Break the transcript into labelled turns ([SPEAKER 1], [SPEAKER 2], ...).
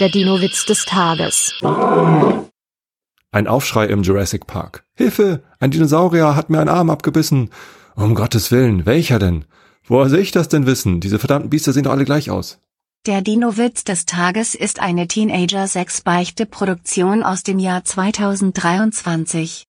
[SPEAKER 1] Der Dino-Witz des Tages.
[SPEAKER 2] Ein Aufschrei im Jurassic Park. Hilfe! Ein Dinosaurier hat mir einen Arm abgebissen. Um Gottes Willen, welcher denn? Woher soll ich das denn wissen? Diese verdammten Biester sehen doch alle gleich aus.
[SPEAKER 3] Der Dino-Witz des Tages ist eine Teenager-6-Beichte-Produktion aus dem Jahr 2023.